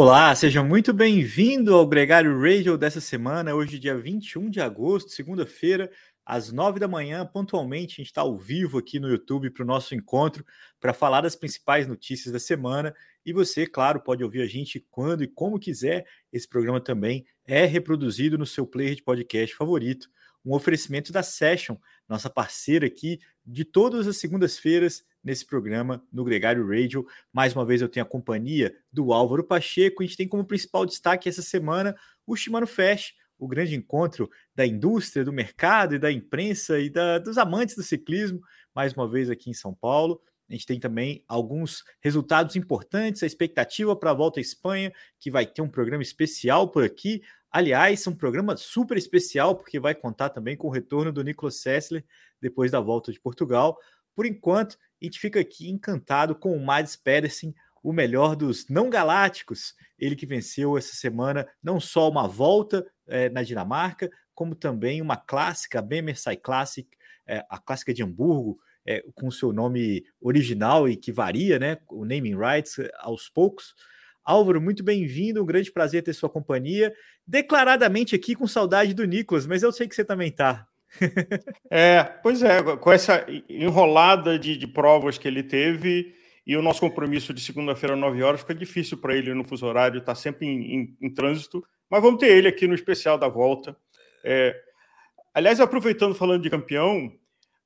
Olá, seja muito bem-vindo ao Gregário Radio dessa semana, hoje dia 21 de agosto, segunda-feira, às nove da manhã, pontualmente, a gente está ao vivo aqui no YouTube para o nosso encontro, para falar das principais notícias da semana. E você, claro, pode ouvir a gente quando e como quiser. Esse programa também é reproduzido no seu player de podcast favorito. Um oferecimento da Session, nossa parceira aqui de todas as segundas-feiras nesse programa no Gregário Radio. Mais uma vez eu tenho a companhia do Álvaro Pacheco. A gente tem como principal destaque essa semana o Shimano Fest, o grande encontro da indústria, do mercado e da imprensa e da, dos amantes do ciclismo, mais uma vez aqui em São Paulo. A gente tem também alguns resultados importantes, a expectativa para a volta à Espanha, que vai ter um programa especial por aqui. Aliás, um programa super especial, porque vai contar também com o retorno do Nicolas Sessler depois da volta de Portugal. Por enquanto, a gente fica aqui encantado com o Mads Pedersen, o melhor dos não galácticos. Ele que venceu essa semana não só uma volta é, na Dinamarca, como também uma clássica, a Bemersai Classic, é, a clássica de Hamburgo, é, com seu nome original e que varia, né? O naming rights aos poucos. Álvaro, muito bem-vindo, um grande prazer ter sua companhia. Declaradamente aqui com saudade do Nicolas, mas eu sei que você também está é, pois é, com essa enrolada de, de, provas que ele teve e o nosso compromisso de segunda-feira às 9 horas, fica difícil para ele no fuso horário, está sempre em, em, em, trânsito, mas vamos ter ele aqui no especial da volta. É, aliás, aproveitando falando de campeão,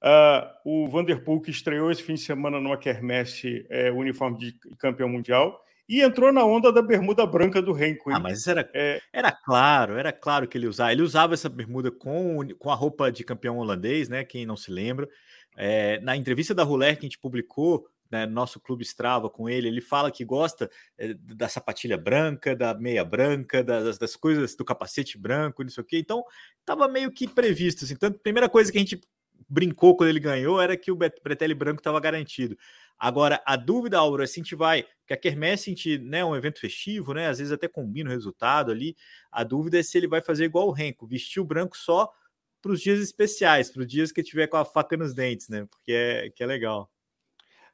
uh, o Vanderpool que estreou esse fim de semana numa quermesse é, uniforme de campeão mundial, e entrou na onda da bermuda branca do Renko. Ah, mas era, é... era claro, era claro que ele usava. Ele usava essa bermuda com, com a roupa de campeão holandês, né? Quem não se lembra. É, na entrevista da Ruler que a gente publicou, né, nosso clube Strava com ele, ele fala que gosta é, da sapatilha branca, da meia branca, das, das coisas do capacete branco, não sei o quê. Então, estava meio que previsto. Assim. Então, a primeira coisa que a gente brincou quando ele ganhou era que o Bretelli branco estava garantido. Agora, a dúvida, Álvaro, é se a gente vai, que a Kermesse a gente, né, é um evento festivo, né, às vezes até combina o resultado ali, a dúvida é se ele vai fazer igual o Renko, vestir o branco só para os dias especiais, para os dias que tiver com a faca nos dentes, né, porque é, que é legal.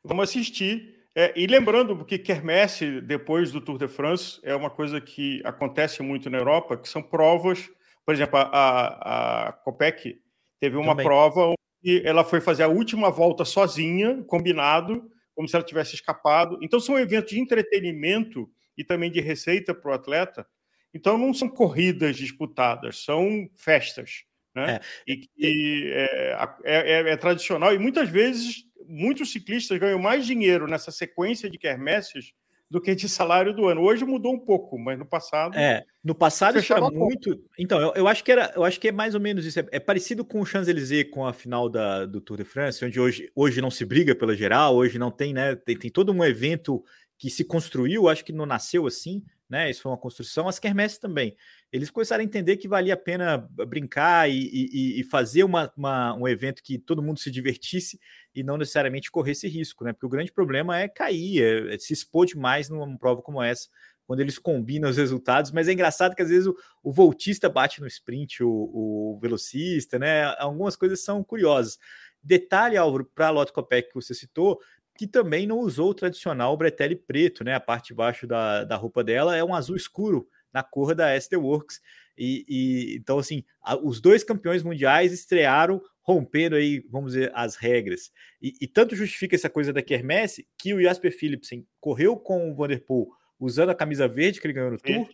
Vamos assistir. É, e lembrando que Kermesse, depois do Tour de France, é uma coisa que acontece muito na Europa, que são provas, por exemplo, a, a Copec teve uma Também. prova onde ela foi fazer a última volta sozinha, combinado, como se ela tivesse escapado. Então, são eventos de entretenimento e também de receita para o atleta. Então, não são corridas disputadas, são festas. Né? É. E, e é, é, é, é, tradicional, e muitas vezes muitos ciclistas ganham mais dinheiro nessa sequência de quermesses do que de salário do ano. Hoje mudou um pouco, mas no passado. É, no passado isso era muito. Então, eu, eu, acho que era, eu acho que é mais ou menos isso. É, é parecido com o Champs-Élysées com a final da, do Tour de France, onde hoje, hoje não se briga pela geral, hoje não tem, né? Tem, tem todo um evento que se construiu, acho que não nasceu assim, né? Isso foi uma construção. As quermesses também. Eles começaram a entender que valia a pena brincar e, e, e fazer uma, uma, um evento que todo mundo se divertisse e não necessariamente corresse risco, né? Porque o grande problema é cair, é, é se expor demais numa prova como essa, quando eles combinam os resultados. Mas é engraçado que às vezes o, o voltista bate no sprint, o, o, velocista, né? Algumas coisas são curiosas. Detalhe, Álvaro, para a Lotto Copec que você citou, que também não usou o tradicional bretelle preto, né? A parte de baixo da, da roupa dela é um azul escuro na cor da SD Works. E, e, então, assim, a, os dois campeões mundiais estrearam rompendo aí, vamos dizer, as regras. E, e tanto justifica essa coisa da Kermesse que o Jasper Philipsen correu com o Vanderpool usando a camisa verde que ele ganhou no Tour.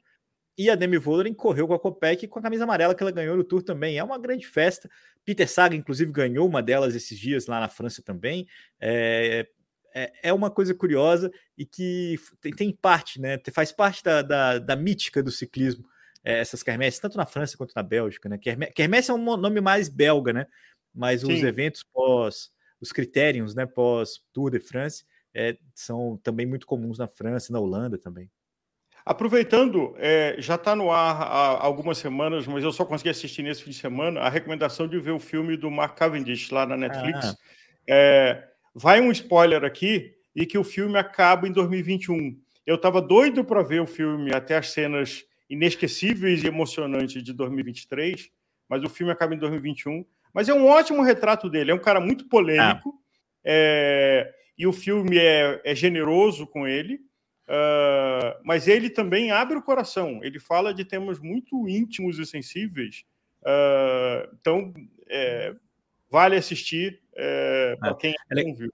E a Demi Vollering correu com a Copec com a camisa amarela que ela ganhou no Tour também. É uma grande festa. Peter Saga, inclusive, ganhou uma delas esses dias lá na França também. É, é, é uma coisa curiosa e que tem, tem parte, né? Faz parte da, da, da mítica do ciclismo, é, essas quermesses, tanto na França quanto na Bélgica, né? Quermesse é um nome mais belga, né? Mas Sim. os eventos pós, os critérios, né, pós Tour de France, é, são também muito comuns na França, na Holanda também. Aproveitando, é, já está no ar há algumas semanas, mas eu só consegui assistir nesse fim de semana, a recomendação de ver o filme do Mark Cavendish lá na Netflix. Ah. É, vai um spoiler aqui, e que o filme acaba em 2021. Eu estava doido para ver o filme até as cenas inesquecíveis e emocionantes de 2023, mas o filme acaba em 2021. Mas é um ótimo retrato dele. É um cara muito polêmico. É. É, e o filme é, é, generoso com ele. Uh, mas ele também abre o coração. Ele fala de temas muito íntimos e sensíveis. Uh, então, é, vale assistir é, para é, quem não viu.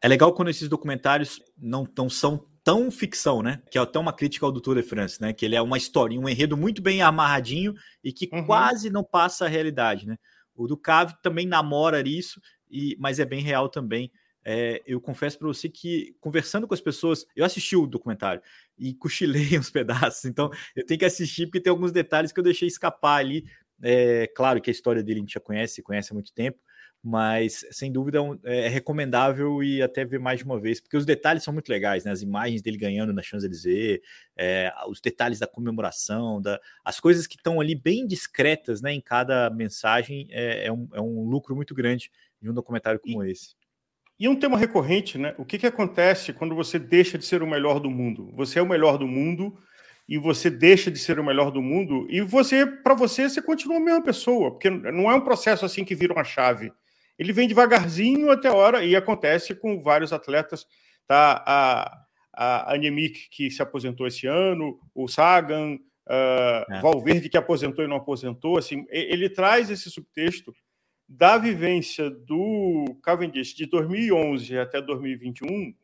É legal quando esses documentários não, não são tão ficção, né? Que é até uma crítica ao do Tour de France, né? Que ele é uma história, um enredo muito bem amarradinho e que uhum. quase não passa a realidade, né? O do Cave também namora isso, e, mas é bem real também. É, eu confesso para você que, conversando com as pessoas, eu assisti o documentário e cochilei uns pedaços, então eu tenho que assistir porque tem alguns detalhes que eu deixei escapar ali. É, claro que a história dele a gente já conhece, conhece há muito tempo, mas sem dúvida é, é recomendável e até ver mais de uma vez, porque os detalhes são muito legais, né? As imagens dele ganhando na Champs-Élysées, é, os detalhes da comemoração, da, as coisas que estão ali bem discretas, né? Em cada mensagem é, é, um, é um lucro muito grande de um documentário como e, esse. E um tema recorrente, né? O que, que acontece quando você deixa de ser o melhor do mundo? Você é o melhor do mundo e você deixa de ser o melhor do mundo e você, para você, você continua a mesma pessoa, porque não é um processo assim que vira uma chave ele vem devagarzinho até a hora, e acontece com vários atletas. Tá? A, a Anemic, que se aposentou esse ano, o Sagan, uh, é. Valverde, que aposentou e não aposentou. Assim, ele traz esse subtexto da vivência do Cavendish de 2011 até 2021,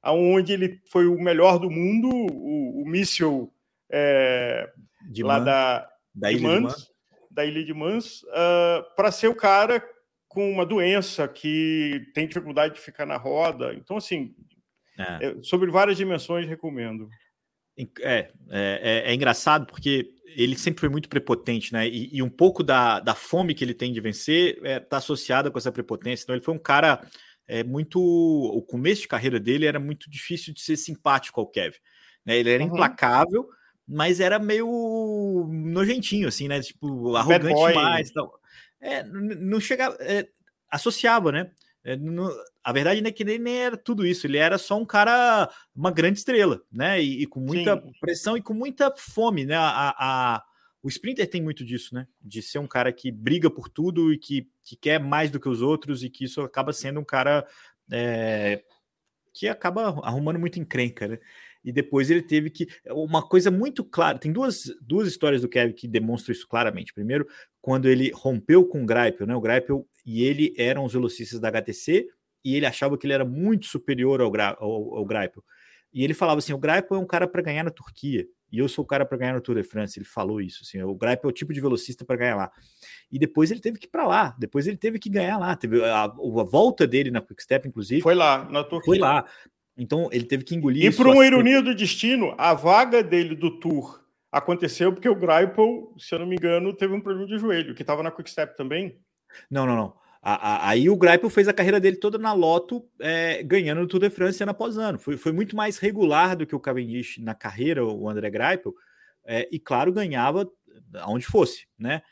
aonde ele foi o melhor do mundo, o, o míssil é, lá Man, da, da, Ilha Mans, de da Ilha de Mans, uh, para ser o cara com uma doença que tem dificuldade de ficar na roda. Então, assim, é. Sobre várias dimensões, recomendo. É, é, é, é, engraçado porque ele sempre foi muito prepotente, né? E, e um pouco da, da fome que ele tem de vencer está é, tá associada com essa prepotência. Então, ele foi um cara é, muito. O começo de carreira dele era muito difícil de ser simpático ao Kevin. Né? Ele era uhum. implacável, mas era meio nojentinho, assim, né? Tipo, arrogante demais. Então, é, não chegava. É, associava, né? É, no, a verdade é que ele nem era tudo isso, ele era só um cara, uma grande estrela, né? E, e com muita Sim. pressão e com muita fome, né? A, a, o Sprinter tem muito disso, né? De ser um cara que briga por tudo e que, que quer mais do que os outros, e que isso acaba sendo um cara é, que acaba arrumando muito encrenca, né? E depois ele teve que. Uma coisa muito clara, tem duas, duas histórias do Kevin que demonstram isso claramente. Primeiro, quando ele rompeu com o Greipel, né? O Greipel e ele eram os velocistas da HTC e ele achava que ele era muito superior ao, ao, ao Greipel. E ele falava assim: o Greipel é um cara para ganhar na Turquia. E eu sou o cara para ganhar no Tour de France. Ele falou isso. Assim, o Greipel é o tipo de velocista para ganhar lá. E depois ele teve que ir para lá. Depois ele teve que ganhar lá. Teve a, a, volta dele na Quick Step, inclusive. Foi lá, na Turquia. Foi lá. Então ele teve que engolir. E por uma ironia do destino, a vaga dele do Tour aconteceu porque o Greipel, se eu não me engano, teve um problema de joelho, que estava na Quick Step também. Não, não, não. A, a, aí o Greipel fez a carreira dele toda na Loto, é, ganhando no Tour de France ano após ano. Foi, foi muito mais regular do que o Cavendish na carreira, o André Greipel, é, e claro, ganhava aonde fosse, né?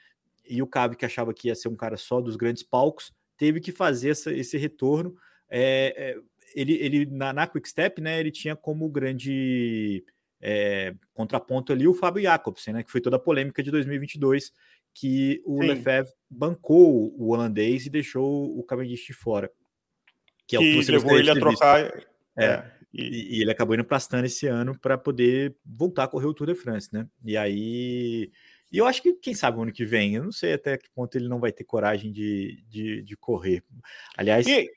E o Cabe, que achava que ia ser um cara só dos grandes palcos, teve que fazer essa, esse retorno. É, é ele, ele na, na Quick Step, né, ele tinha como grande é, contraponto ali o Fábio Jacobsen, né, que foi toda a polêmica de 2022, que o Sim. Lefebvre bancou o holandês e deixou o Cavendish de fora. Que, é o que levou ele a trocar. É, é. E, e, ele acabou indo para Astana esse ano para poder voltar a correr o Tour de France, né? E aí. E eu acho que, quem sabe, o ano que vem, eu não sei até que ponto ele não vai ter coragem de, de, de correr. Aliás. E,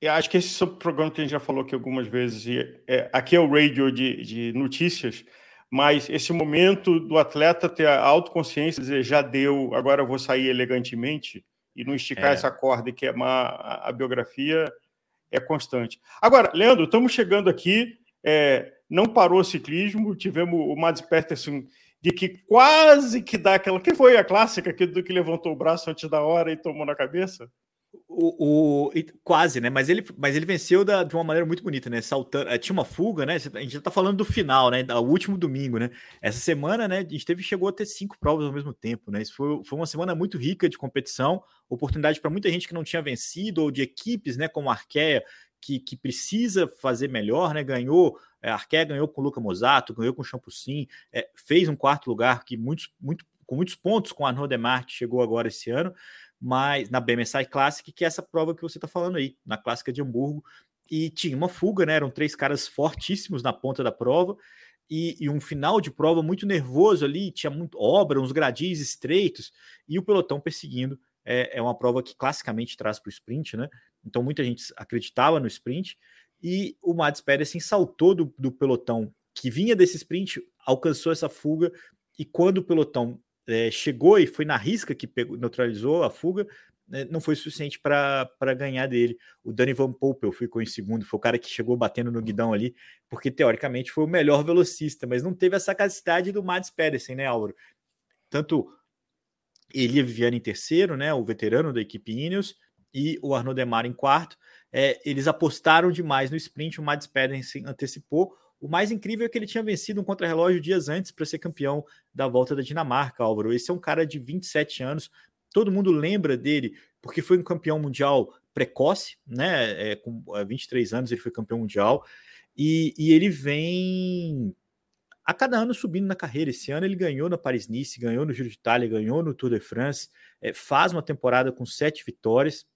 eu acho que esse é o programa que a gente já falou aqui algumas vezes. E, é, aqui é o radio de, de notícias, mas esse momento do atleta ter a autoconsciência, dizer já deu, agora eu vou sair elegantemente e não esticar é. essa corda e queimar a, a, biografia é constante. Agora, Leandro, estamos chegando aqui, é, não parou o ciclismo, tivemos o Mads Peterson de que quase que dá aquela. que foi a clássica que, do que levantou o braço antes da hora e tomou na cabeça? O, o, quase, né? Mas ele, mas ele venceu da, de uma maneira muito bonita, né? Saltando. Eh, tinha uma fuga, né? A gente já tá falando do final, né? O último domingo, né? Essa semana, né? A gente teve, chegou a ter cinco provas ao mesmo tempo, né? Isso foi, foi uma semana muito rica de competição, oportunidade para muita gente que não tinha vencido, ou de equipes, né? Como a Arqueia, que, que precisa fazer melhor, né? Ganhou, a Arqueia ganhou com o Luca Mosato, ganhou com o Champucin, é, fez um quarto lugar que muitos, muito, com muitos pontos com a Arnaud Demarque chegou agora esse ano mas na BMSI Classic, que é essa prova que você está falando aí, na Clássica de Hamburgo, e tinha uma fuga, né? Eram três caras fortíssimos na ponta da prova e, e, um final de prova muito nervoso ali, tinha muito obra, uns gradis estreitos e o pelotão perseguindo. É, é uma prova que classicamente traz para o sprint, né? Então muita gente acreditava no sprint e o Mads Pedersen saltou do, do pelotão que vinha desse sprint, alcançou essa fuga e quando o pelotão é, chegou e foi na risca que pegou, neutralizou a fuga, né, não foi suficiente para ganhar dele. O Danny Van Poppel ficou em segundo, foi o cara que chegou batendo no guidão ali, porque teoricamente foi o melhor velocista, mas não teve essa capacidade do Mads Pedersen, né, Álvaro? Tanto Elia Viviane em terceiro, né, o veterano da equipe Ineos, e o Arnaud Demar em quarto. É, eles apostaram demais no sprint, o Mads Pedersen antecipou. O mais incrível é que ele tinha vencido um contrarrelógio dias antes para ser campeão da volta da Dinamarca, Álvaro. Esse é um cara de 27 anos, todo mundo lembra dele porque foi um campeão mundial precoce, né? É, com 23 anos ele foi campeão mundial e, e, ele vem a cada ano subindo na carreira. Esse ano ele ganhou na Paris-Nice, ganhou no Giro de Itália, ganhou no Tour de France, é, faz uma temporada com sete vitórias,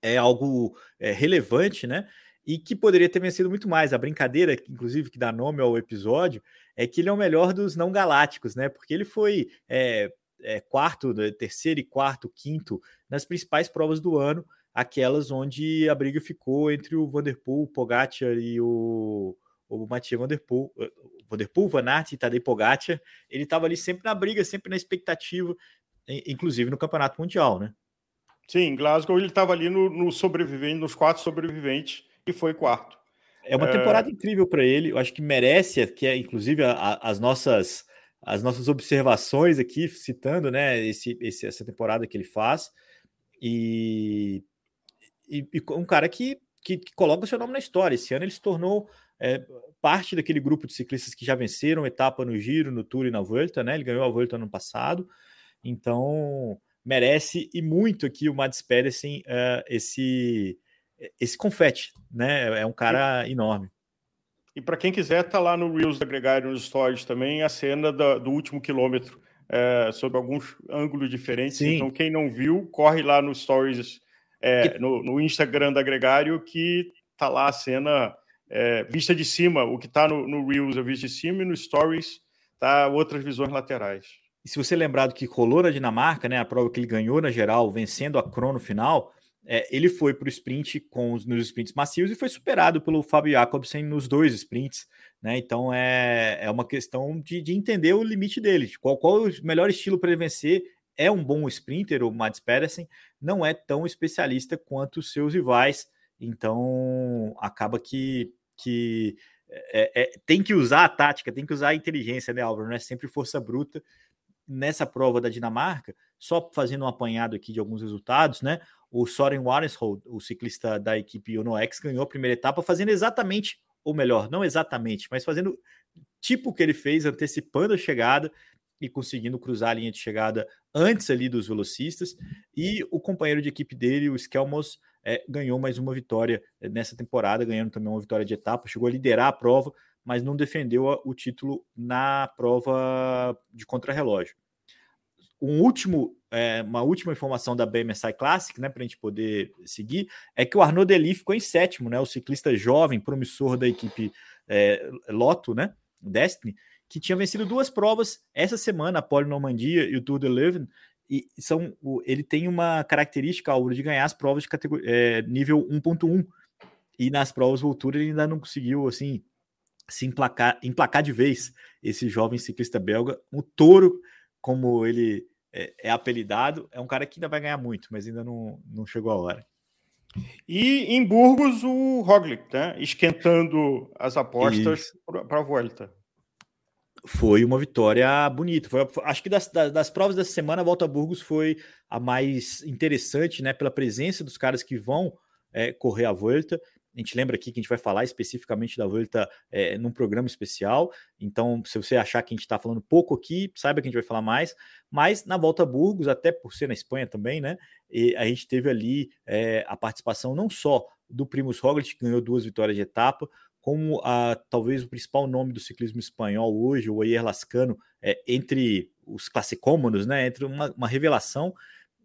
é algo é, relevante, né? E que poderia ter vencido muito mais. A brincadeira, inclusive, que dá nome ao episódio, é que ele é o melhor dos não galácticos, né? Porque ele foi é, é, quarto, né, terceiro e quarto, quinto nas principais provas do ano, aquelas onde a briga ficou entre o Vanderpool, o Pogacar e o, o Mathieu Vanderpool, eh, Vanderpool, Van Aert e Tadej Pogacar, ele estava ali sempre na briga, sempre na expectativa, inclusive no Campeonato Mundial, né? Sim, Glasgow ele estava ali no, no sobrevivente, nos quatro sobreviventes e foi quarto. É uma temporada é... incrível para ele. Eu acho que merece, que é inclusive a, a, as nossas as nossas observações aqui, citando né, esse, esse, essa temporada que ele faz. E, e, e um cara que, que, que, coloca o seu nome na história. Esse ano ele se tornou é, parte daquele grupo de ciclistas que já venceram etapa no Giro, no Tour e na Volta. Né? Ele ganhou a Volta ano passado. Então, merece e muito aqui o Mads Pedersen uh, esse, esse confete. Né? É um cara enorme. E para quem quiser, tá lá no Reels da Gregário, nos stories também, a cena da, do último quilômetro, é, sob alguns ângulos diferentes. Sim. Então, quem não viu, corre lá no stories, é, no, no, Instagram da Gregário, que tá lá a cena é, vista de cima. O que tá no, no Reels é vista de cima e no stories tá outras visões laterais. E se você lembrar do que rolou na Dinamarca, né, a prova que ele ganhou na geral, vencendo a crono final, é, ele foi para o sprint com os, nos sprints macios e foi superado pelo Fábio Jacobsen nos dois sprints. Né? Então é, é uma questão de, de entender o limite dele, de qual, qual o melhor estilo para ele vencer. É um bom sprinter, o Mads Pedersen, não é tão especialista quanto os seus rivais, então acaba que, que é, é, tem que usar a tática, tem que usar a inteligência, né, Álvaro? Não é sempre força bruta. Nessa prova da Dinamarca, só fazendo um apanhado aqui de alguns resultados, né? o Soren Warenshold, o ciclista da equipe UnoX, ganhou a primeira etapa fazendo exatamente, ou melhor, não exatamente, mas fazendo tipo o que ele fez, antecipando a chegada e conseguindo cruzar a linha de chegada antes ali dos velocistas. E o companheiro de equipe dele, o Skelmos, é, ganhou mais uma vitória é, nessa temporada, ganhando também uma vitória de etapa, chegou a liderar a prova, mas não defendeu o título na prova de contrarrelógio um último, é, uma última informação da BMSI Classic, né, para a gente poder seguir, é que o Arnaud Deli ficou em sétimo, né, o ciclista jovem, promissor da equipe é, Lotto, né, Destiny, que tinha vencido duas provas essa semana, a Pole Normandia e o Tour de Leuven, e são, ele tem uma característica, Álvaro, de ganhar as provas de categoria, é, nível 1.1, e nas provas Voltura ele ainda não conseguiu, assim, se emplacar, emplacar de vez esse jovem ciclista belga, um touro como ele é, é, apelidado, é um cara que ainda vai ganhar muito, mas ainda não, não chegou a hora. E em Burgos, o Roglic, né? esquentando as apostas para a volta. Foi uma vitória bonita. Foi, acho que das, das, das, provas dessa semana, a volta a Burgos foi a mais interessante, né? Pela presença dos caras que vão é, correr a volta. A gente lembra aqui que a gente vai falar especificamente da Volta é, num programa especial. Então, se você achar que a gente está falando pouco aqui, saiba que a gente vai falar mais. Mas na Volta a Burgos, até por ser na Espanha também, né? a gente teve ali é, a participação não só do Primus Roglic, que ganhou duas vitórias de etapa, como a, talvez o principal nome do ciclismo espanhol hoje, o Oyer Lascano, é, entre os classicômonos, né? Entre uma, uma revelação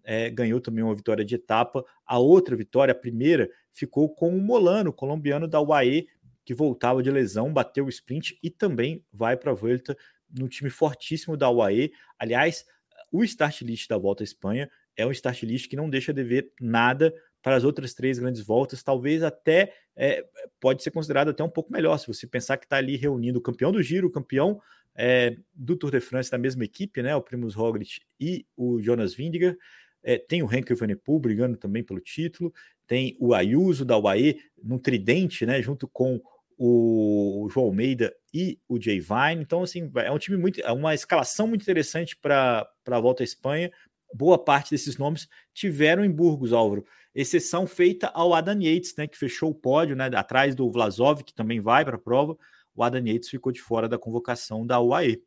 é, ganhou também uma vitória de etapa. A outra vitória, a primeira, ficou com o Molano, colombiano da UAE, que voltava de lesão, bateu o sprint e também vai para a volta no time fortíssimo da UAE. Aliás, o start list da Volta à Espanha é um start list que não deixa de ver nada para as outras três grandes voltas, talvez até é, pode ser considerado até um pouco melhor, se você pensar que está ali reunindo o campeão do Giro, o campeão é, do Tour de France da mesma equipe, né, o Primus Roglic e o Jonas Vingegaard, é, tem o Henkel Evenepoel brigando também pelo título, tem o Ayuso da UAE no tridente, né, junto com o João Almeida e o Jay Vine. Então, assim, é um time muito, é uma escalação muito interessante para a volta à Espanha. Boa parte desses nomes tiveram em Burgos, Álvaro. Exceção feita ao Adam Yates, né, que fechou o pódio, né, atrás do Vlasov, que também vai para a prova. O Adam Yates ficou de fora da convocação da UAE.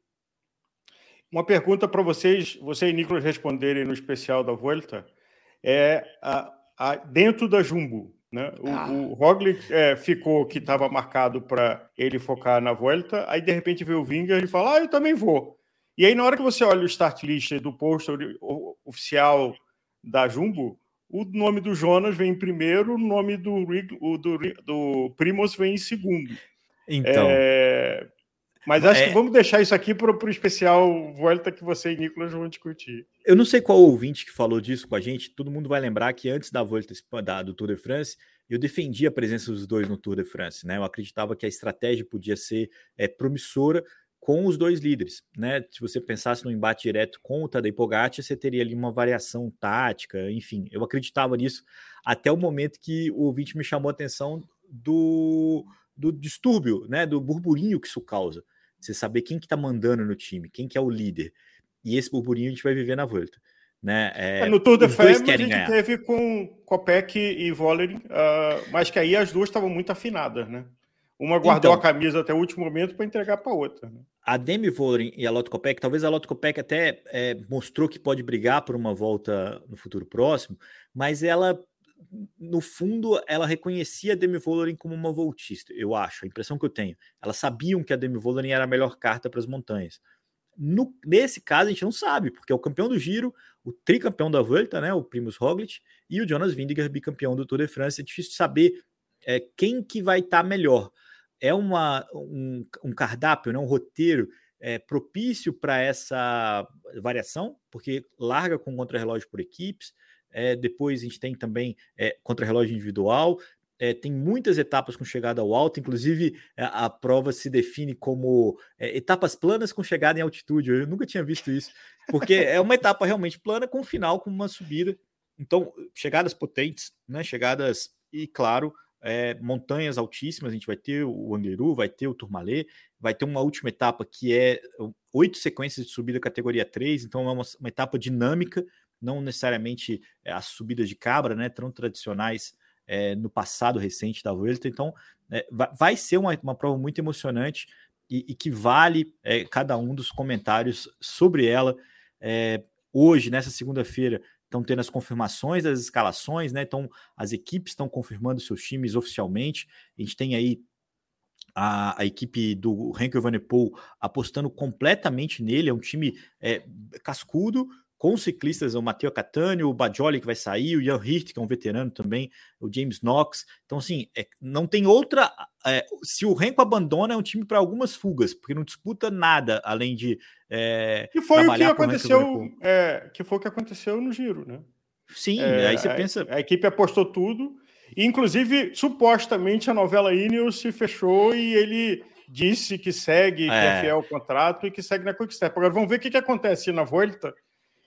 Uma pergunta para vocês, você e Nicolas responderem no especial da Volta, é a, a, dentro da Jumbo, né? O, ah. o Roglic é, ficou que estava marcado para ele focar na Volta, aí de repente vê o Vinga e fala, ah, eu também vou. E aí na hora que você olha o start list do post oficial da Jumbo, o nome do Jonas vem em primeiro, o nome do, do, do Primos vem em segundo. Então, é, mas acho é... que vamos deixar isso aqui para o especial Volta que você e Nicolas vão discutir. Eu não sei qual ouvinte que falou disso com a gente. Todo mundo vai lembrar que antes da Volta da, do Tour de France, eu defendia a presença dos dois no Tour de France. Né? Eu acreditava que a estratégia podia ser é, promissora com os dois líderes. Né? Se você pensasse no embate direto com o Tadej Pogacar, você teria ali uma variação tática, enfim. Eu acreditava nisso até o momento que o ouvinte me chamou a atenção do, do distúrbio, né? do burburinho que isso causa. Você saber quem que tá mandando no time, quem que é o líder. E esse burburinho a gente vai viver na volta. Né? É, é no Tour de France a gente ganhar. teve com Copec e Vollering, uh, mas que aí as duas estavam muito afinadas, né? Uma guardou então, a camisa até o último momento para entregar para outra. Né? A Demi Vollering e a Lotto Copec, talvez a Lotto Copec até é, mostrou que pode brigar por uma volta no futuro próximo, mas ela no fundo, ela reconhecia a Demi Vollering como uma voltista, eu acho, a impressão que eu tenho. Elas sabiam que a Demi Vollering era a melhor carta para as montanhas. No, nesse caso, a gente não sabe, porque é o campeão do Giro, o tricampeão da Volta, né, o Primus Roglic, e o Jonas Vingegaard, bicampeão do Tour de France. É difícil saber é, quem que vai estar tá melhor. É uma, um, um cardápio, né, um roteiro é, propício para essa variação, porque larga com contra-relógio por equipes, é, depois a gente tem também é, contra-relógio individual. É, tem muitas etapas com chegada ao alto, inclusive a, a prova se define como é, etapas planas com chegada em altitude. Eu nunca tinha visto isso, porque é uma etapa realmente plana com final com uma subida. Então, chegadas potentes, né? Chegadas e claro, é, montanhas altíssimas. A gente vai ter o Angliru, vai ter o Tourmalet, vai ter uma última etapa que é oito sequências de subida categoria 3, então é uma, uma etapa dinâmica não necessariamente é, as subidas de cabra, né, tão tradicionais é, no passado recente da Vuelta. Então, é, vai ser uma, uma prova muito emocionante e, e que vale cada um dos comentários sobre ela. Hoje, nessa segunda-feira, estão tendo as confirmações das escalações, né? Então, as equipes estão confirmando seus times oficialmente. A gente tem aí a, a, equipe do Henkel Vanepoel apostando completamente nele. É um time é, cascudo, com ciclistas, o Matteo Catania, o Bajoli que vai sair, o Jan Hirt, que é um veterano também, o James Knox. Então, assim, é, não tem outra. É, se o Renko abandona, é um time para algumas fugas, porque não disputa nada além de. É, que foi o que aconteceu. É, que foi o que aconteceu no Giro, né? Sim, é, aí você pensa. A, a equipe apostou tudo. Inclusive, supostamente a novela Ineos se fechou e ele disse que segue, que é, é fiel ao contrato e que segue na Quickstep. Agora vamos ver o que, que acontece na Volta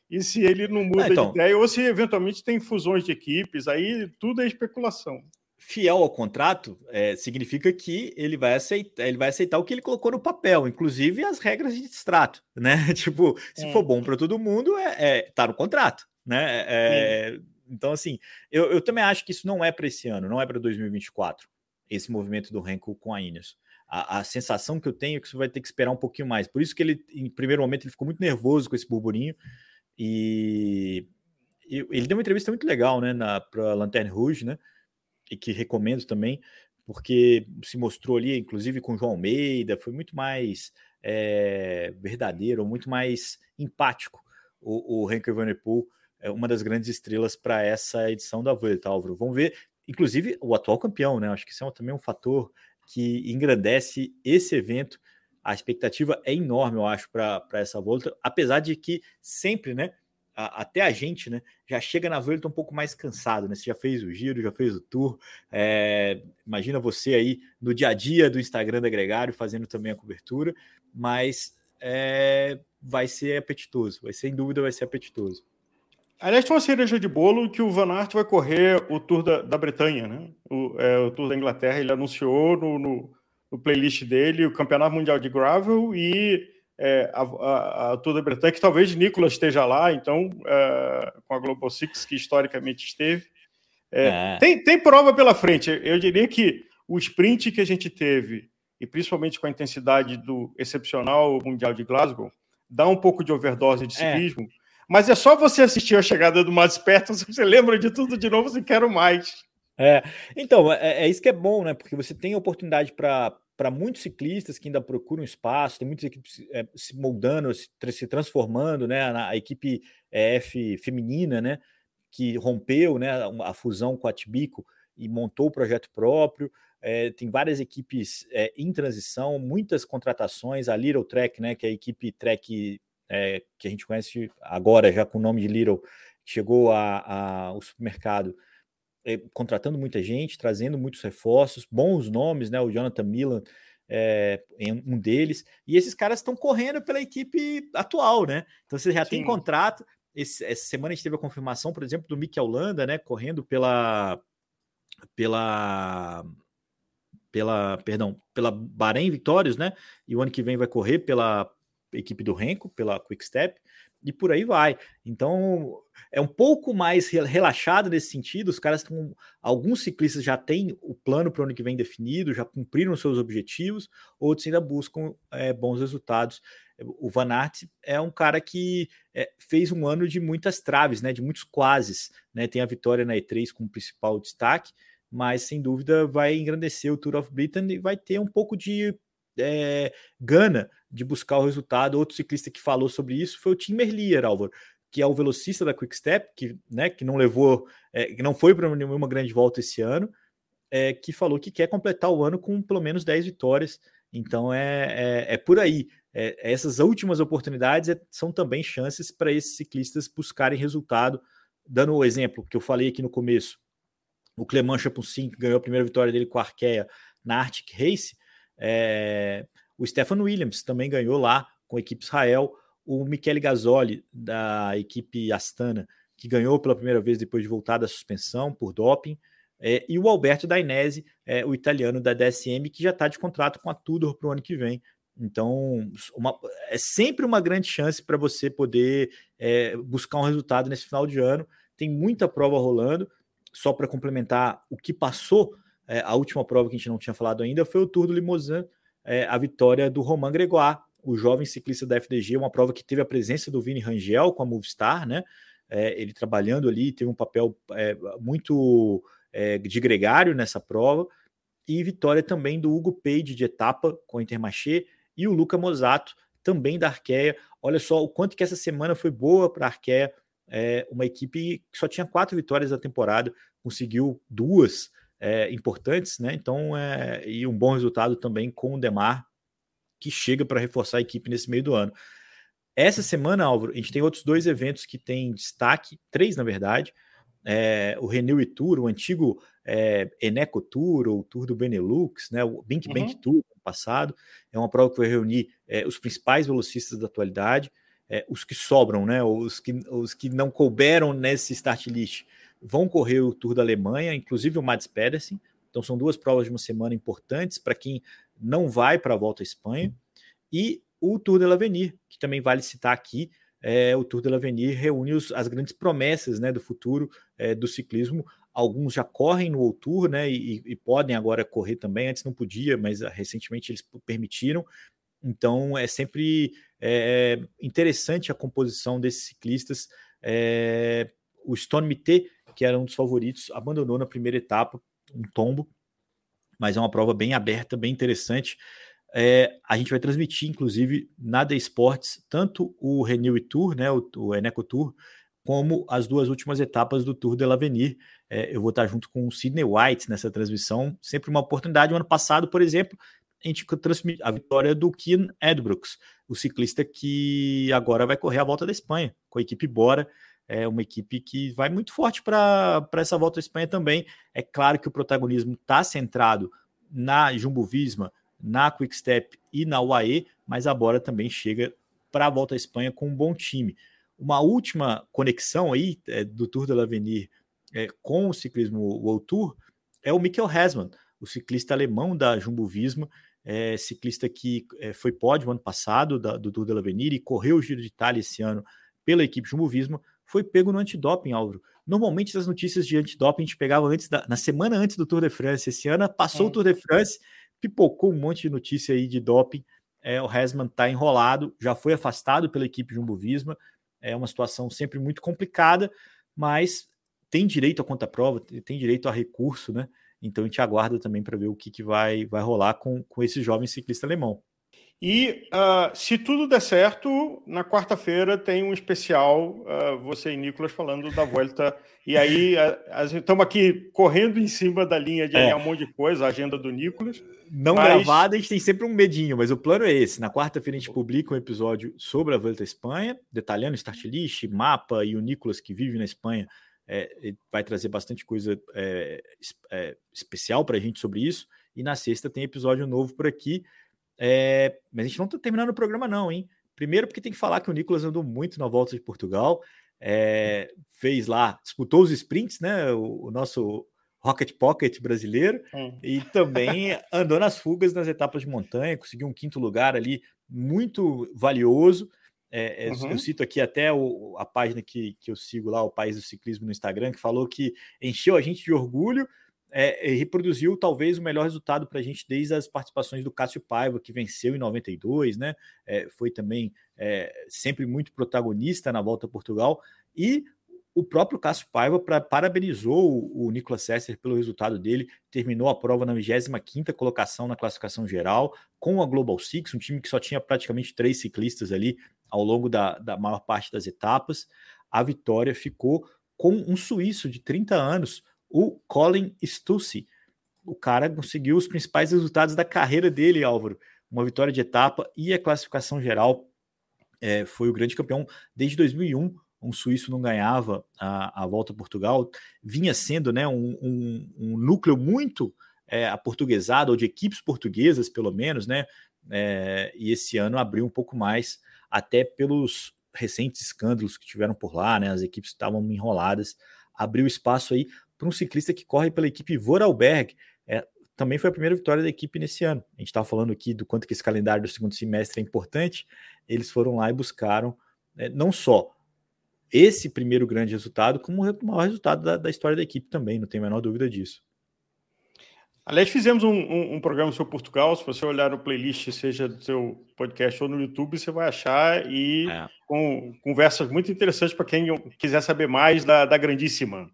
e se ele não muda é, então, de ideia, ou se eventualmente tem fusões de equipes, aí tudo é especulação. Fiel ao contrato é, significa que ele vai aceitar, ele vai aceitar o que ele colocou no papel, inclusive as regras de distrato, né? tipo, se hum. for bom para todo mundo, é, é, tá no contrato, né? É, então, assim, eu, eu também acho que isso não é para esse ano, não é para 2024, esse movimento do Renko com a Ineos. A, a, sensação que eu tenho é que você vai ter que esperar um pouquinho mais. Por isso que ele, em primeiro momento, ele ficou muito nervoso com esse burburinho. E, e ele deu uma entrevista muito legal, né, para Lanterne Rouge, né, e que recomendo também, porque se mostrou ali, inclusive com João Almeida, foi muito mais é, verdadeiro, muito mais empático o, o Henker Van Der Poel é, uma das grandes estrelas para essa edição da Vuelta, Álvaro. Vamos ver, inclusive, o atual campeão, né? Acho que isso é também um fator que engrandece esse evento. A expectativa é enorme, eu acho, para essa volta, apesar de que sempre, né? A, até a gente, né? Já chega na volta um pouco mais cansado, né? Você já fez o giro, já fez o tour. É, imagina você aí no dia a dia do Instagram da Gregário fazendo também a cobertura, mas é, vai ser apetitoso, vai sem dúvida vai ser apetitoso. Aliás, tem uma cereja de bolo que o Van Aert vai correr o Tour da, da Bretanha, né? O, é, o Tour da Inglaterra. Ele anunciou no, no, no, playlist dele o Campeonato Mundial de Gravel e é, a, a, a, Tour da Bretanha, que talvez Nicolas esteja lá, então, é, com a Global Six, que historicamente esteve. É, é. Tem, tem prova pela frente. Eu diria que o sprint que a gente teve, e principalmente com a intensidade do excepcional Mundial de Glasgow, dá um pouco de overdose de é. ciclismo mas é só você assistir a chegada do mais perto, você lembra de tudo de novo e quero mais. É, então, é, é, isso que é bom, né? Porque você tem oportunidade para muitos ciclistas que ainda procuram espaço, tem muitas equipes é, se moldando, se, se, transformando, né? A, a equipe é, F feminina, né? Que rompeu, né? A, a fusão com a Tibico e montou o projeto próprio. É, tem várias equipes é, em transição, muitas contratações. A Little Trek, né? Que é a equipe Trek é, que a gente conhece agora já com o nome de Little, chegou ao supermercado é, contratando muita gente, trazendo muitos reforços, bons nomes, né? O Jonathan Milan é um deles, e esses caras estão correndo pela equipe atual, né? Então você já Sim. tem contrato. Esse, essa semana a gente teve a confirmação, por exemplo, do Mikel Landa, né? Correndo pela pela pela, perdão, pela Bahrein Vitórios, né? E o ano que vem vai correr pela equipe do Renko, pela Quick Step, e por aí vai. Então, é um pouco mais relaxado nesse sentido. Os caras estão. Alguns ciclistas já têm o plano para o ano que vem definido, já cumpriram seus objetivos, outros ainda buscam é, bons resultados. O Van Aert é um cara que é, fez um ano de muitas traves, né, de muitos quases. Né, tem a vitória na E3 como principal destaque, mas sem dúvida vai engrandecer o Tour of Britain e vai ter um pouco de é, gana de buscar o resultado. Outro ciclista que falou sobre isso foi o Tim Merlier, Álvaro, que é o velocista da Quick Step, que, né, que não levou, é, que não foi para nenhuma grande volta esse ano, é, que falou que quer completar o ano com pelo menos 10 vitórias. Então é, é, é por aí. É, essas últimas oportunidades é, são também chances para esses ciclistas buscarem resultado. Dando o exemplo que eu falei aqui no começo, o Clement Chapucin, que ganhou a primeira vitória dele com a Arkea na Arctic Race, é, o Stefan Williams também ganhou lá com a equipe Israel. O Michele Gasoli, da equipe Astana, que ganhou pela primeira vez depois de voltar da suspensão por doping. É, e o Alberto Dainese, é, o italiano da DSM, que já está de contrato com a Tudor para o ano que vem. Então, uma, é sempre uma grande chance para você poder é, buscar um resultado nesse final de ano. Tem muita prova rolando. Só para complementar o que passou, é, a última prova que a gente não tinha falado ainda foi o Tour do Limousin, é, a vitória do Romain Gregoire, o jovem ciclista da FDG, uma prova que teve a presença do Vini Rangel com a Movistar, né? É, ele trabalhando ali, teve um papel é, muito é, de gregário nessa prova, e vitória também do Hugo Page de etapa com a Intermarché e o Luca Mosato também da Arkea. Olha só o quanto que essa semana foi boa para a Arkea, é, uma equipe que só tinha quatro vitórias da temporada, conseguiu duas é, importantes, né? Então, é, e um bom resultado também com o Demar, que chega para reforçar a equipe nesse meio do ano. Essa semana, Álvaro, a gente tem outros dois eventos que têm destaque, três na verdade. É, o Renew Tour, o antigo é, Eneco Tour, ou Tour do Benelux, né, o Bink uhum. Bank Tour passado, é uma prova que vai reunir é, os principais velocistas da atualidade, é, os que sobram, né, os que, os que não couberam nesse start list, vão correr o Tour da Alemanha, inclusive o Mads Pedersen. Então são duas provas de uma semana importantes para quem não vai para a volta à Espanha. E o Tour de l'Avenir, que também vale citar aqui, é, o Tour de l'Avenir reúne os, as grandes promessas né, do futuro é, do ciclismo. Alguns já correm no Tour né, e, e, podem agora correr também. Antes não podia, mas ah, recentemente eles permitiram. Então é sempre é, interessante a composição desses ciclistas. É, o Stone Mité que era um dos favoritos, abandonou na primeira etapa, um tombo, mas é uma prova bem aberta, bem interessante. É, a gente vai transmitir, inclusive, na The Sports, tanto o Renew Tour, né, o, o Eneco Tour, como as duas últimas etapas do Tour de l'Avenir. É, eu vou estar junto com o Sidney White nessa transmissão, sempre uma oportunidade. O ano passado, por exemplo, a gente transmitiu a vitória do Kian Edbrooks, o ciclista que agora vai correr a volta da Espanha com a equipe Bora. É uma equipe que vai muito forte para essa volta à Espanha também. É claro que o protagonismo está centrado na Jumbo Visma, na Quickstep e na UAE, mas a Bora também chega para a volta à Espanha com um bom time. Uma última conexão aí é, do Tour de l'Avenir é, com o ciclismo World Tour é o Mikkel Hasman, o ciclista alemão da Jumbo Visma, é, ciclista que é, foi pódio ano passado da, do Tour de l'Avenir e correu o Giro de Itália esse ano pela equipe Jumbo Visma, foi pego no antidoping, Álvaro. Normalmente as notícias de antidoping a gente pegava antes da, na semana antes do Tour de France. Esse ano passou é. o Tour de France, pipocou um monte de notícia aí de doping. É, o Hasman está enrolado, já foi afastado pela equipe Jumbo Visma, é uma situação sempre muito complicada, mas tem direito à conta-prova, tem direito a recurso, né? Então a gente aguarda também para ver o que, que vai, vai rolar com, com esse jovem ciclista alemão. E uh, se tudo der certo, na quarta-feira tem um especial, uh, você e Nicolas falando da volta. E aí estamos aqui correndo em cima da linha de é. um monte de coisa, a agenda do Nicolas. Não mas... gravada, a gente tem sempre um medinho, mas o plano é esse. Na quarta-feira a gente publica um episódio sobre a Volta à Espanha, detalhando o start list, mapa e o Nicolas que vive na Espanha. É, vai trazer bastante coisa é, é especial para a gente sobre isso. E na sexta tem episódio novo por aqui. É, mas a gente não está terminando o programa, não, hein? Primeiro, porque tem que falar que o Nicolas andou muito na volta de Portugal, é, fez lá, disputou os sprints, né? O, o nosso Rocket Pocket brasileiro, hum. e também andou nas fugas nas etapas de montanha, conseguiu um quinto lugar ali, muito valioso. É, uhum. Eu cito aqui até o, a página que, que eu sigo lá, o País do Ciclismo no Instagram, que falou que encheu a gente de orgulho é, reproduziu talvez o melhor resultado para a gente desde as participações do Cássio Paiva, que venceu em 92, né? É, foi também é, sempre muito protagonista na volta a Portugal. E o próprio Cássio Paiva pra, parabenizou o, o Nicolas Sesser pelo resultado dele, terminou a prova na 25 colocação na classificação geral, com a Global Six, um time que só tinha praticamente três ciclistas ali ao longo da, da maior parte das etapas. A vitória ficou com um suíço de 30 anos, o Colin Stussy. O cara conseguiu os principais resultados da carreira dele, Álvaro. Uma vitória de etapa e a classificação geral. É, foi o grande campeão desde 2001. Um suíço não ganhava a, a volta a Portugal. Vinha sendo né, um, um, um núcleo muito é, aportuguesado, ou de equipes portuguesas, pelo menos, né? É, e esse ano abriu um pouco mais, até pelos recentes escândalos que tiveram por lá, né? As equipes estavam enroladas, abriu espaço aí para um ciclista que corre pela equipe Vorarlberg. É, também foi a primeira vitória da equipe nesse ano. A gente estava falando aqui do quanto que esse calendário do segundo semestre é importante. Eles foram lá e buscaram é, não só esse primeiro grande resultado, como o maior resultado da, da, história da equipe também, não tem a menor dúvida disso. Aliás, fizemos um, um, um, programa sobre Portugal. Se você olhar no playlist, seja do seu podcast ou no YouTube, você vai achar e é. com conversas muito interessantes para quem quiser saber mais da, da grandíssima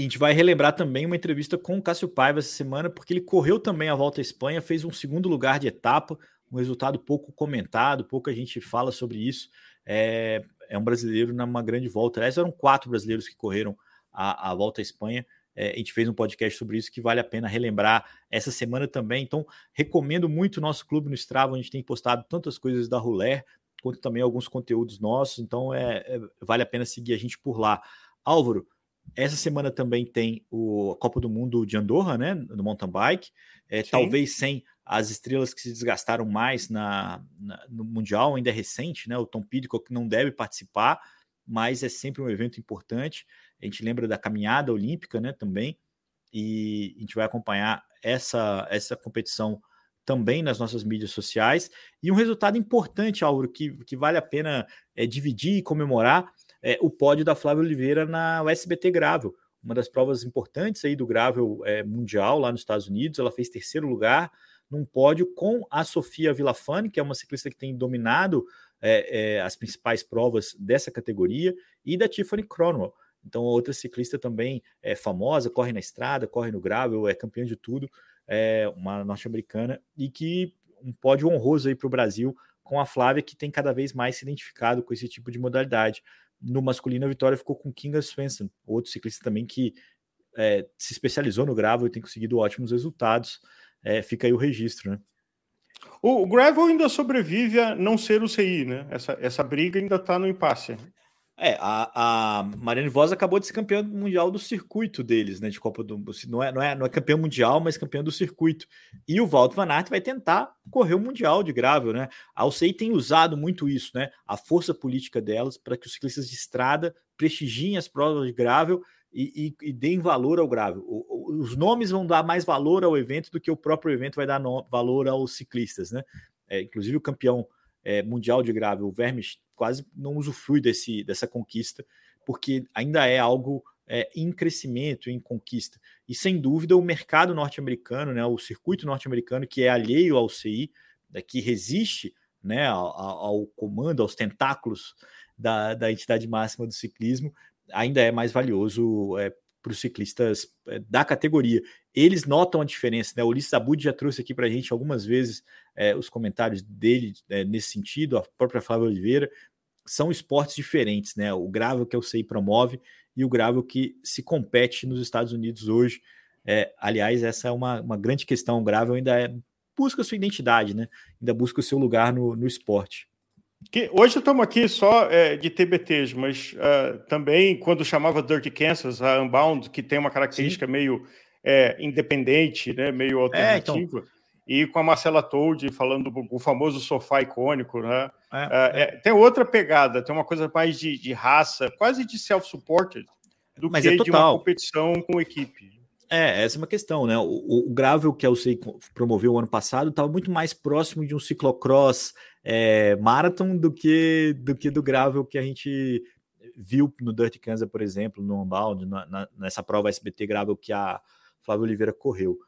a gente vai relembrar também uma entrevista com o Cássio Paiva essa semana, porque ele correu também a volta à Espanha, fez um segundo lugar de etapa, um resultado pouco comentado, pouco a gente fala sobre isso. É, é um brasileiro numa grande volta. Aliás, eram quatro brasileiros que correram a, a volta à Espanha. É, a gente fez um podcast sobre isso que vale a pena relembrar essa semana também. Então, recomendo muito o nosso clube no Strava, a gente tem postado tantas coisas da Ruler, quanto também alguns conteúdos nossos. Então, é, é vale a pena seguir a gente por lá. Álvaro, essa semana também tem o a Copa do Mundo de Andorra, né? No mountain bike. É, talvez sem as estrelas que se desgastaram mais na, na, no Mundial, ainda é recente, né? O Tom Pidcock não deve participar, mas é sempre um evento importante. A gente lembra da caminhada olímpica, né? Também. E a gente vai acompanhar essa, essa competição também nas nossas mídias sociais. E um resultado importante, Auro, que, que vale a pena é, dividir e comemorar é, o pódio da Flávia Oliveira na USBT Gravel, uma das provas importantes aí do Gravel é, mundial lá nos Estados Unidos. Ela fez terceiro lugar num pódio com a Sofia Villafane, que é uma ciclista que tem dominado é, é, as principais provas dessa categoria, e da Tiffany Cronwell. Então, outra ciclista também é famosa, corre na estrada, corre no gravel, é campeã de tudo, é uma norte-americana, e que um pódio honroso aí para o Brasil com a Flávia, que tem cada vez mais se identificado com esse tipo de modalidade No masculino, a vitória ficou com Kinga Svensson, outro ciclista também que é, se especializou no gravel e tem conseguido ótimos resultados. É, fica aí o registro, né? O, o gravel ainda sobrevive a não ser o CI, né? Essa, essa briga ainda está no impasse. É, a, a Mariane Voz acabou de ser campeã mundial do circuito deles, né? De Copa do não é, não é, não é campeã mundial, mas campeã do circuito. E o Walter Van Aert vai tentar correr o mundial de gravel, né? A UCI tem usado muito isso, né? A força política delas para que os ciclistas de estrada prestigiem as provas de gravel e, e, e deem valor ao gravel. O, o, os nomes vão dar mais valor ao evento do que o próprio evento vai dar no, valor aos ciclistas, né? É, inclusive o campeão é, mundial de gravel, o Vermes, quase não usufrui desse, dessa conquista, porque ainda é algo é, em crescimento, em conquista. E sem dúvida o mercado norte-americano, né, o circuito norte-americano, que é alheio ao CI, né, que resiste né, ao, ao, comando, aos tentáculos da, da entidade máxima do ciclismo, ainda é mais valioso é, para os ciclistas é, da categoria. Eles notam a diferença, né? O Ulisses Abud já trouxe aqui para a gente algumas vezes é, os comentários dele é, nesse sentido, a própria Flávia Oliveira. São esportes diferentes, né? O gravel que o CI promove e o gravel que se compete nos Estados Unidos hoje. É, aliás, essa é uma, uma grande questão. O gravel ainda é, busca sua identidade, né? Ainda busca o seu lugar no, no esporte. Que hoje estamos aqui só é, de TBTs, mas uh, também quando chamava Dirty Kansas, a Unbound, que tem uma característica Sim. meio é, independente, né, meio alternativa, é, então... e com a Marcela Told falando o famoso sofá icônico, né? Uh, tem outra pegada, tem uma coisa mais de, de raça, quase de self-supported, do mas que de uma competição com equipe. É, essa é uma questão, né? O, o Gravel que a UCI promoveu o ano passado estava muito mais próximo de um ciclocross é, marathon do que do que do Gravel que a gente viu no Dirty Kansas, por exemplo, no Unbound, na, na, nessa prova SBT Gravel que a Flávia Oliveira correu.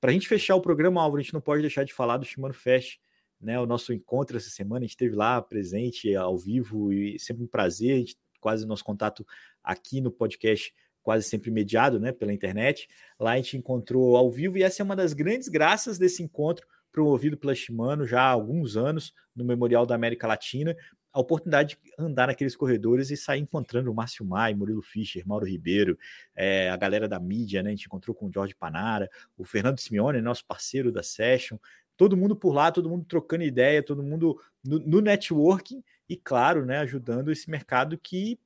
Para a gente fechar o programa, Álvaro, a gente não pode deixar de falar do Shimano Fest, né? O nosso encontro essa semana, a gente esteve lá presente ao vivo e sempre um prazer, a gente, quase nosso contato aqui no podcast quase sempre mediado né, pela internet. Lá a gente encontrou ao vivo e essa é uma das grandes graças desse encontro promovido pela Shimano já há alguns anos no Memorial da América Latina, a oportunidade de andar naqueles corredores e sair encontrando o Márcio Mai, Murilo Fischer, Mauro Ribeiro, é, a galera da mídia, né? A gente encontrou com o Jorge Panara, o Fernando Simeone, nosso parceiro da Session, todo mundo por lá, todo mundo trocando ideia, todo mundo no, no networking e, claro, né, ajudando esse mercado que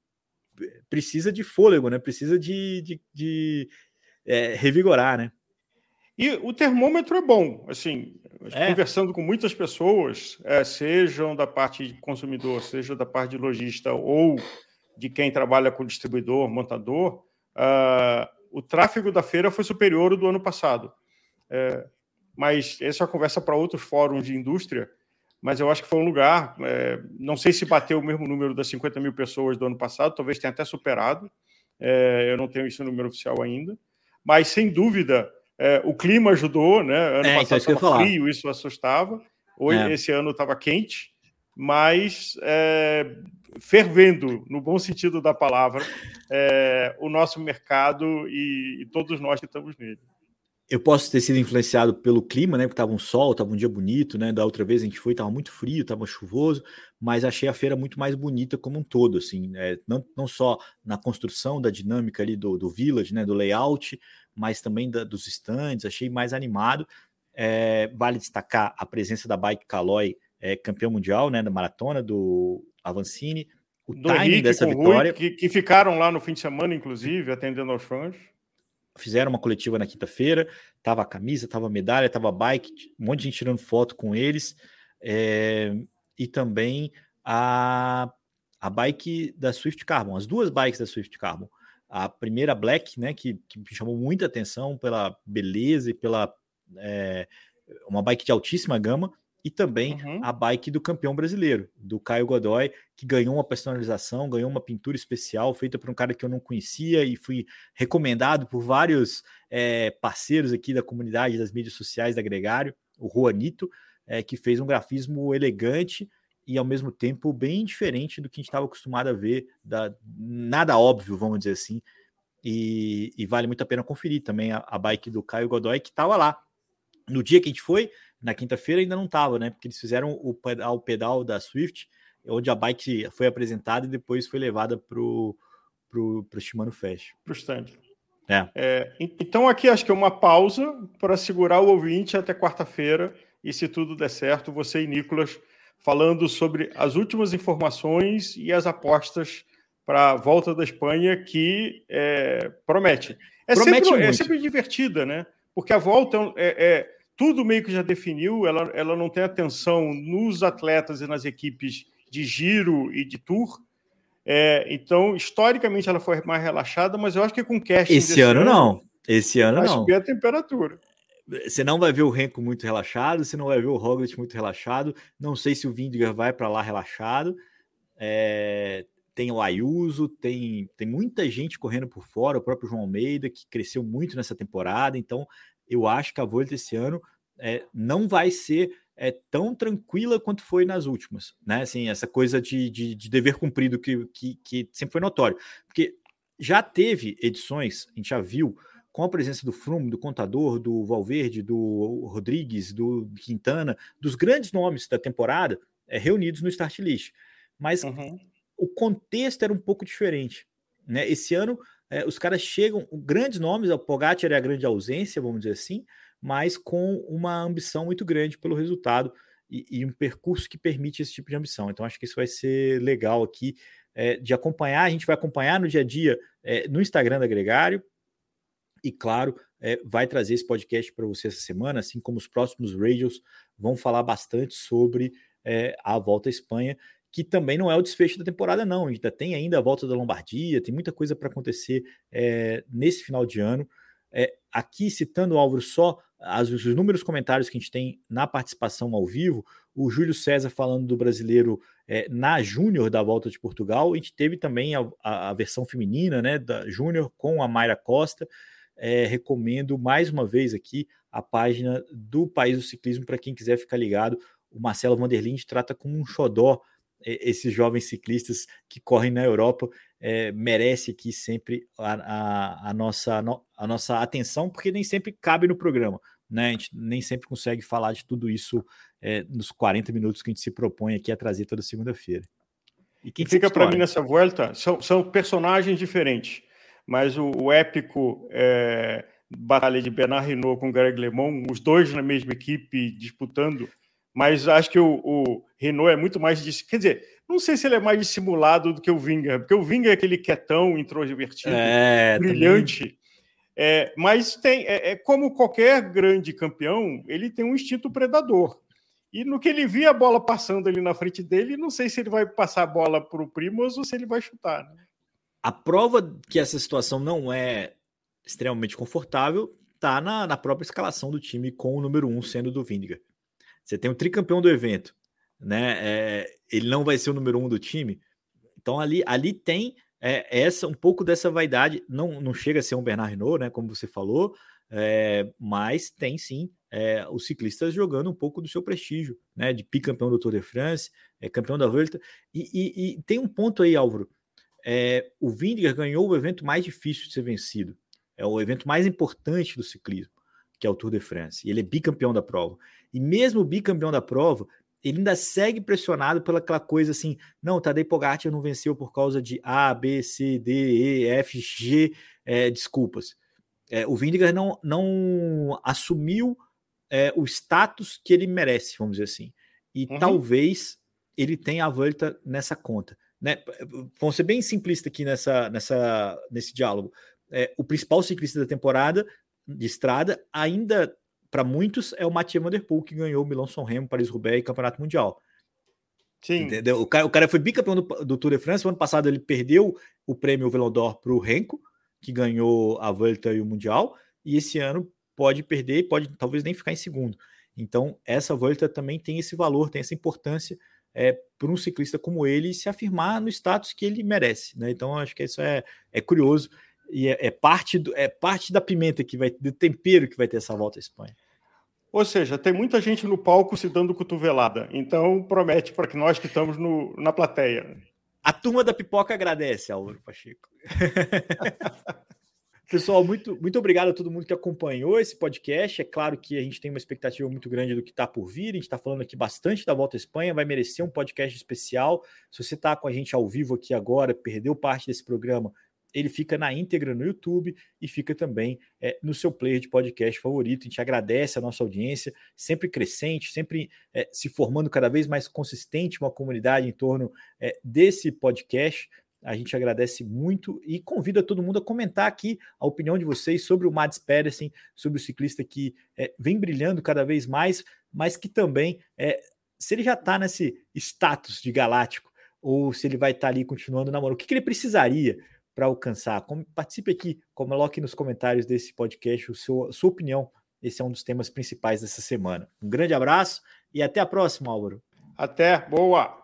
precisa de fôlego, né? Precisa de, de, de é, revigorar, né? E o termômetro é bom, assim, é. conversando com muitas pessoas, é, sejam da parte de consumidor, seja da parte de lojista ou de quem trabalha com distribuidor, montador, uh, o tráfego da feira foi superior ao do ano passado. É, mas essa é uma conversa para outros fóruns de indústria mas eu acho que foi um lugar. É, não sei se bateu o mesmo número das 50 mil pessoas do ano passado, talvez tenha até superado. É, eu não tenho esse número oficial ainda, mas sem dúvida é, o clima ajudou, né? Ano é, passado estava então frio, isso assustava. Hoje, é. esse ano estava quente, mas é, fervendo, no bom sentido da palavra, é, o nosso mercado e, e todos nós que estamos nele eu posso ter sido influenciado pelo clima, né? Porque tava um sol, tava um dia bonito, né? Da outra vez a gente foi, tava muito frio, tava chuvoso, mas achei a feira muito mais bonita como um todo, assim, é, não, não só na construção da dinâmica ali do, do village, né? Do layout, mas também da, dos stands, achei mais animado. É, vale destacar a presença da Bike Caloi, é, campeão mundial, né? Da maratona do Avancini, o do timing dessa vitória. Rui, que, que ficaram lá no fim de semana, inclusive, atendendo aos fãs fizeram uma coletiva na quinta-feira, tava a camisa, tava a medalha, tava a bike, um monte de gente tirando foto com eles, é, e também a, a bike da Swift Carbon, as duas bikes da Swift Carbon. A primeira Black, né, que, que me chamou muita atenção pela beleza e pela é, uma bike de altíssima gama, e também uhum. a bike do campeão brasileiro, do Caio Godoy, que ganhou uma personalização, ganhou uma pintura especial feita por um cara que eu não conhecia e fui recomendado por vários é, parceiros aqui da comunidade das mídias sociais da Gregário, o Juanito, é, que fez um grafismo elegante e ao mesmo tempo bem diferente do que a gente estava acostumado a ver, da, nada óbvio, vamos dizer assim, e, e, vale muito a pena conferir também a, a bike do Caio Godoy, que estava lá. No dia que a gente foi, na quinta-feira ainda não estava, né? Porque eles fizeram o pedal, o pedal da Swift onde a bike foi apresentada e depois foi levada para o Shimano Fest. Para o stand. É. é. Então, aqui acho que é uma pausa para segurar o ouvinte até quarta-feira. E se tudo der certo, você e Nicolas falando sobre as últimas informações e as apostas para a volta da Espanha, que é, promete. É, promete sempre, é sempre divertida, né? Porque a volta é, é, tudo meio que já definiu, ela, ela não tem atenção nos atletas e nas equipes de giro e de tour. É, então, historicamente, ela foi mais relaxada, mas eu acho que com casting. Esse ano, ano, não. Esse ano vai não. subir a temperatura. Você não vai ver o Renko muito relaxado, você não vai ver o Roglic muito relaxado. Não sei se o Vindiger vai para lá relaxado. É, tem o Ayuso, tem, tem muita gente correndo por fora, o próprio João Almeida, que cresceu muito nessa temporada. Então, eu acho que a Volta esse ano é, não vai ser é, tão tranquila quanto foi nas últimas, né? Assim, essa coisa de, de, de dever cumprido que, que, que, sempre foi notório. Porque já teve edições, a gente já viu, com a presença do Froome, do Contador, do Valverde, do Rodrigues, do Quintana, dos grandes nomes da temporada é, reunidos no start list. Mas uhum. o contexto era um pouco diferente. Né? Esse ano, é, os caras chegam, grandes nomes, o Pogacar é a grande ausência, vamos dizer assim, mas com uma ambição muito grande pelo resultado e, e, um percurso que permite esse tipo de ambição. Então, acho que isso vai ser legal aqui é, de acompanhar. A gente vai acompanhar no dia a dia é, no Instagram da Gregário. E, claro, é, vai trazer esse podcast para você essa semana, assim como os próximos radios vão falar bastante sobre é, a volta à Espanha, que também não é o desfecho da temporada, não. Ainda tem ainda a volta da Lombardia, tem muita coisa para acontecer é, nesse final de ano. É, aqui, citando o Álvaro só, as, os números comentários que a gente tem na participação ao vivo, o Júlio César falando do brasileiro é, na Júnior da Volta de Portugal, a gente teve também a, a, a versão feminina né, da Júnior com a Mayra Costa. É, recomendo mais uma vez aqui a página do País do Ciclismo para quem quiser ficar ligado. O Marcelo Vanderlinde trata como um xodó esses jovens ciclistas que correm na Europa é, merece aqui sempre a, a, a, nossa, a nossa atenção, porque nem sempre cabe no programa. Né? A gente nem sempre consegue falar de tudo isso é, nos 40 minutos que a gente se propõe aqui a trazer toda segunda-feira. E quem fica para mim nessa volta são, são personagens diferentes, mas o, o épico é, batalha de Bernard Hinault com Greg LeMond, os dois na mesma equipe disputando mas acho que o, o Renault é muito mais. Quer dizer, não sei se ele é mais dissimulado do que o Vinga, porque o Vinga é aquele quietão, introvertido, é, brilhante. É, mas tem, é, é, como qualquer grande campeão, ele tem um instinto predador. E no que ele via a bola passando ali na frente dele, não sei se ele vai passar a bola para o Primos ou se ele vai chutar. Né? A prova que essa situação não é extremamente confortável está na, na própria escalação do time, com o número um sendo do Vindiga. Você tem o tricampeão do evento, né? É, ele não vai ser o número um do time. Então ali, ali tem é, essa um pouco dessa vaidade. Não, não chega a ser um Bernard Hinault, né? Como você falou, é, mas tem sim é, os ciclistas jogando um pouco do seu prestígio, né? De bicampeão do Tour de France, é, campeão da Volta. E, e, e tem um ponto aí, Álvaro. É, o Vindiger ganhou o evento mais difícil de ser vencido. É o evento mais importante do ciclismo que é o Tour de France. E ele é bicampeão da prova. E mesmo bicampeão da prova, ele ainda segue pressionado pelaquela coisa assim, não, Tadej Pogacar não venceu por causa de A, B, C, D, E, F, G, é, desculpas. É, o Vindigar não, não assumiu é, o status que ele merece, vamos dizer assim. E uhum. talvez ele tenha a volta nessa conta. Né? Vamos ser bem simplista aqui nessa, nessa, nesse diálogo. É, o principal ciclista da temporada de estrada, ainda para muitos é o Mathieu Van Der Poel que ganhou o Milão São Remo, Paris-Roubaix e Campeonato Mundial. Sim. Entendeu? O cara, o cara foi bicampeão do, do Tour de France. O ano passado ele perdeu o prêmio Velon d'Or para o Renko, que ganhou a Volta e o Mundial. E esse ano pode perder, pode talvez nem ficar em segundo. Então, essa Volta também tem esse valor, tem essa importância é, para um ciclista como ele se afirmar no status que ele merece. Né? Então, acho que isso é, é curioso e é, é, parte do, é parte da pimenta que vai, do tempero que vai ter essa volta à Espanha. Ou seja, tem muita gente no palco se dando cotovelada. Então promete para que nós que estamos no, na plateia. A turma da pipoca agradece, Álvaro Pacheco. Pessoal, muito, muito obrigado a todo mundo que acompanhou esse podcast. É claro que a gente tem uma expectativa muito grande do que está por vir. A gente está falando aqui bastante da volta à Espanha, vai merecer um podcast especial. Se você está com a gente ao vivo aqui agora, perdeu parte desse programa, ele fica na íntegra no YouTube e fica também é, no seu player de podcast favorito. A gente agradece a nossa audiência, sempre crescente, sempre é, se formando cada vez mais consistente uma comunidade em torno é, desse podcast. A gente agradece muito e convida todo mundo a comentar aqui a opinião de vocês sobre o Mads Pedersen, sobre o ciclista que é, vem brilhando cada vez mais, mas que também, é, se ele já está nesse status de galáctico, ou se ele vai estar tá ali continuando namoro, o que, que ele precisaria para alcançar? Como, participe aqui, coloque nos comentários desse podcast o seu, sua opinião. Esse é um dos temas principais dessa semana. Um grande abraço e até a próxima, Álvaro. Até, boa!